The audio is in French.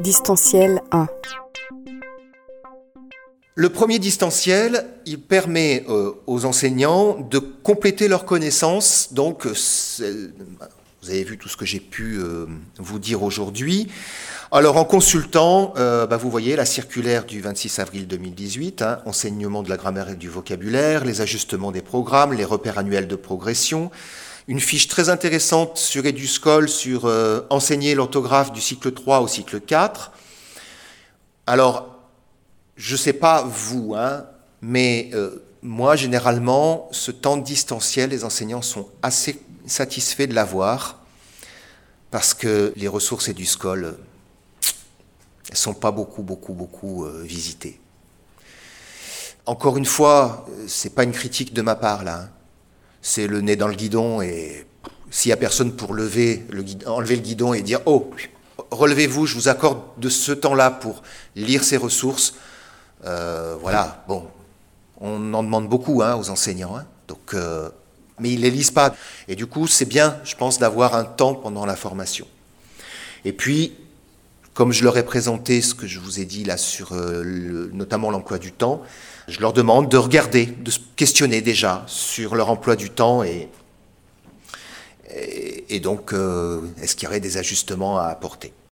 Distanciel 1. Le premier distanciel, il permet euh, aux enseignants de compléter leurs connaissances. Donc, euh, vous avez vu tout ce que j'ai pu euh, vous dire aujourd'hui. Alors, en consultant, bah, vous voyez la circulaire du 26 avril 2018, hein, enseignement de la grammaire et du vocabulaire, les ajustements des programmes, les repères annuels de progression, une fiche très intéressante sur EduScol sur enseigner l'orthographe du cycle 3 au cycle 4. Alors, je ne sais pas vous, hein, mais euh, moi, généralement, ce temps distanciel, les enseignants sont assez satisfaits de l'avoir parce que les ressources et du SCOL, elles ne sont pas beaucoup, beaucoup, beaucoup euh, visitées. Encore une fois, ce n'est pas une critique de ma part là. Hein. C'est le nez dans le guidon et s'il n'y a personne pour lever le, enlever le guidon et dire Oh, relevez-vous, je vous accorde de ce temps-là pour lire ces ressources, euh, voilà, bon, on en demande beaucoup hein, aux enseignants, hein. donc, euh, mais ils ne les lisent pas. Et du coup, c'est bien, je pense, d'avoir un temps pendant la formation. Et puis, comme je leur ai présenté ce que je vous ai dit là sur euh, notamment l'emploi du temps, je leur demande de regarder, de se questionner déjà sur leur emploi du temps et, et, donc est-ce qu'il y aurait des ajustements à apporter.